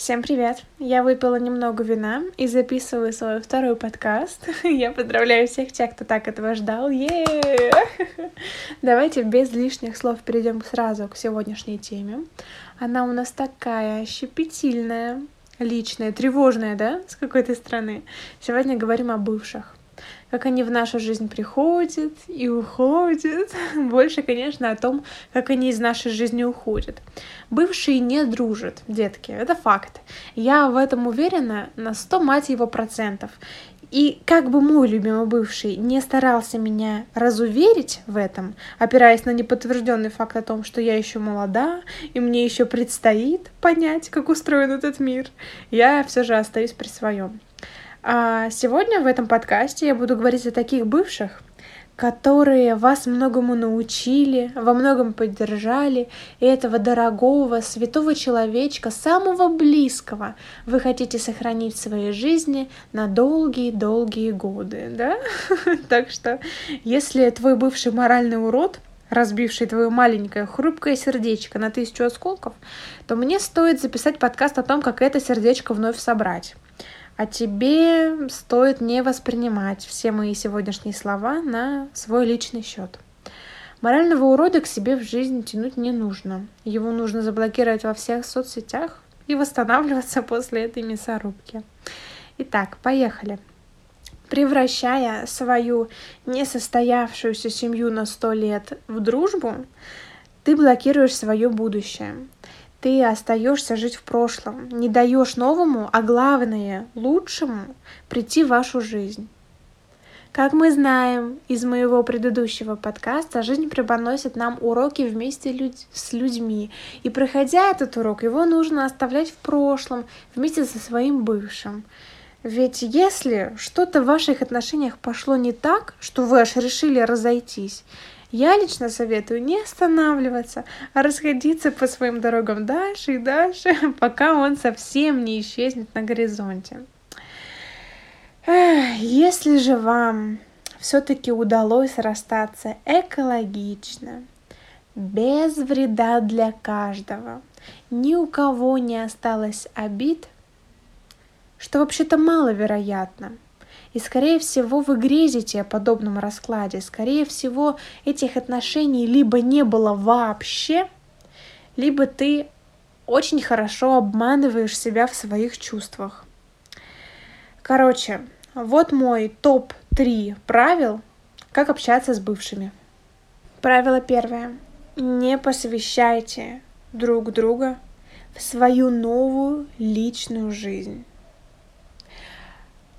Всем привет! Я выпила немного вина и записываю свой второй подкаст. Я поздравляю всех тех, кто так этого ждал. е Давайте без лишних слов перейдем сразу к сегодняшней теме. Она у нас такая щепетильная, личная, тревожная, да, с какой-то стороны. Сегодня говорим о бывших как они в нашу жизнь приходят и уходят. Больше, конечно, о том, как они из нашей жизни уходят. Бывшие не дружат, детки, это факт. Я в этом уверена на 100, мать его, процентов. И как бы мой любимый бывший не старался меня разуверить в этом, опираясь на неподтвержденный факт о том, что я еще молода, и мне еще предстоит понять, как устроен этот мир, я все же остаюсь при своем. А сегодня в этом подкасте я буду говорить о таких бывших, которые вас многому научили, во многом поддержали, и этого дорогого, святого человечка, самого близкого, вы хотите сохранить в своей жизни на долгие-долгие годы, да? Так что, если твой бывший моральный урод, разбивший твое маленькое хрупкое сердечко на тысячу осколков, то мне стоит записать подкаст о том, как это сердечко вновь собрать. А тебе стоит не воспринимать все мои сегодняшние слова на свой личный счет. Морального урода к себе в жизнь тянуть не нужно. Его нужно заблокировать во всех соцсетях и восстанавливаться после этой мясорубки. Итак, поехали. Превращая свою несостоявшуюся семью на сто лет в дружбу, ты блокируешь свое будущее ты остаешься жить в прошлом, не даешь новому, а главное, лучшему прийти в вашу жизнь. Как мы знаем из моего предыдущего подкаста, жизнь преподносит нам уроки вместе с людьми. И проходя этот урок, его нужно оставлять в прошлом вместе со своим бывшим. Ведь если что-то в ваших отношениях пошло не так, что вы аж решили разойтись, я лично советую не останавливаться, а расходиться по своим дорогам дальше и дальше, пока он совсем не исчезнет на горизонте. Если же вам все-таки удалось расстаться экологично, без вреда для каждого, ни у кого не осталось обид, что вообще-то маловероятно – и, скорее всего, вы грезите о подобном раскладе. Скорее всего, этих отношений либо не было вообще, либо ты очень хорошо обманываешь себя в своих чувствах. Короче, вот мой топ-3 правил, как общаться с бывшими. Правило первое. Не посвящайте друг друга в свою новую личную жизнь.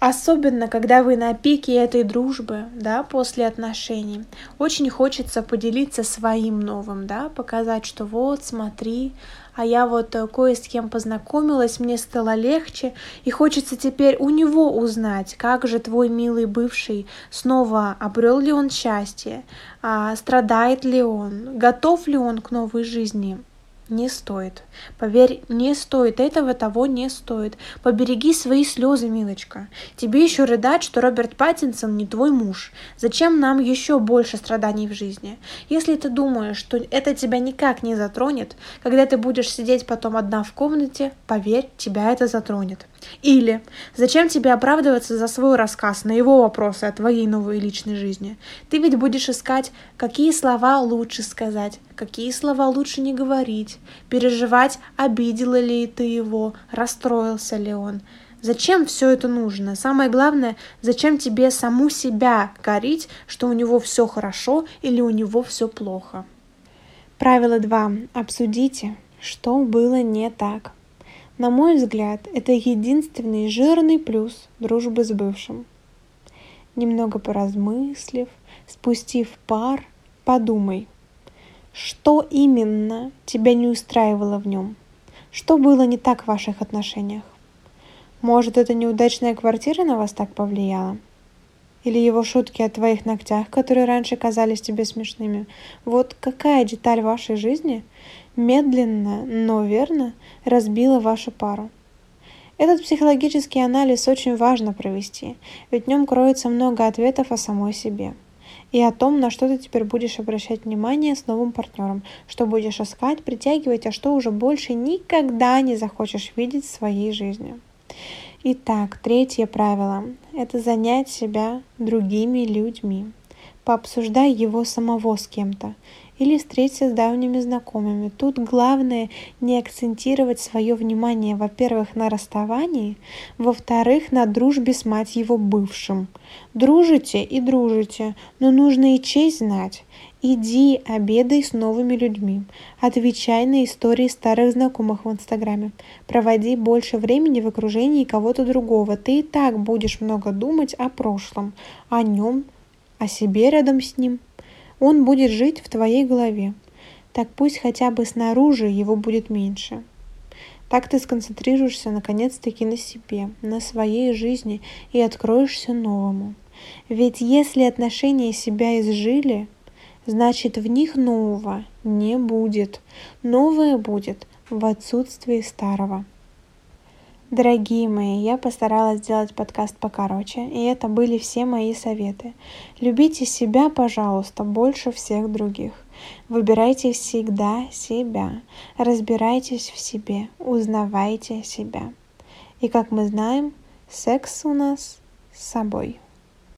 Особенно, когда вы на пике этой дружбы, да, после отношений, очень хочется поделиться своим новым, да, показать, что вот, смотри, а я вот э, кое с кем познакомилась, мне стало легче, и хочется теперь у него узнать, как же твой милый бывший снова обрел ли он счастье, а, страдает ли он, готов ли он к новой жизни. Не стоит. Поверь, не стоит. Этого того не стоит. Побереги свои слезы, милочка. Тебе еще рыдать, что Роберт Паттинсон не твой муж. Зачем нам еще больше страданий в жизни? Если ты думаешь, что это тебя никак не затронет, когда ты будешь сидеть потом одна в комнате, поверь, тебя это затронет. Или зачем тебе оправдываться за свой рассказ на его вопросы о твоей новой личной жизни? Ты ведь будешь искать, какие слова лучше сказать, какие слова лучше не говорить, переживать, обидела ли ты его, расстроился ли он. Зачем все это нужно? Самое главное, зачем тебе саму себя корить, что у него все хорошо или у него все плохо? Правило 2. Обсудите, что было не так. На мой взгляд, это единственный жирный плюс дружбы с бывшим. Немного поразмыслив, спустив пар, подумай, что именно тебя не устраивало в нем? Что было не так в ваших отношениях? Может, эта неудачная квартира на вас так повлияла? Или его шутки о твоих ногтях, которые раньше казались тебе смешными? Вот какая деталь вашей жизни медленно, но верно разбила вашу пару? Этот психологический анализ очень важно провести, ведь в нем кроется много ответов о самой себе. и о том, на что ты теперь будешь обращать внимание с новым партнером, что будешь искать, притягивать, а что уже больше никогда не захочешь видеть в своей жизни. Итак, третье правило – это занять себя другими людьми. Пообсуждай его самого с кем-то или встреться с давними знакомыми. Тут главное не акцентировать свое внимание, во-первых, на расставании, во-вторых, на дружбе с мать его бывшим. Дружите и дружите, но нужно и честь знать. Иди обедай с новыми людьми. Отвечай на истории старых знакомых в Инстаграме. Проводи больше времени в окружении кого-то другого. Ты и так будешь много думать о прошлом, о нем, о себе рядом с ним. Он будет жить в твоей голове. Так пусть хотя бы снаружи его будет меньше. Так ты сконцентрируешься наконец-таки на себе, на своей жизни и откроешься новому. Ведь если отношения себя изжили, значит в них нового не будет. Новое будет в отсутствии старого. Дорогие мои, я постаралась сделать подкаст покороче, и это были все мои советы. Любите себя, пожалуйста, больше всех других. Выбирайте всегда себя, разбирайтесь в себе, узнавайте себя. И как мы знаем, секс у нас с собой.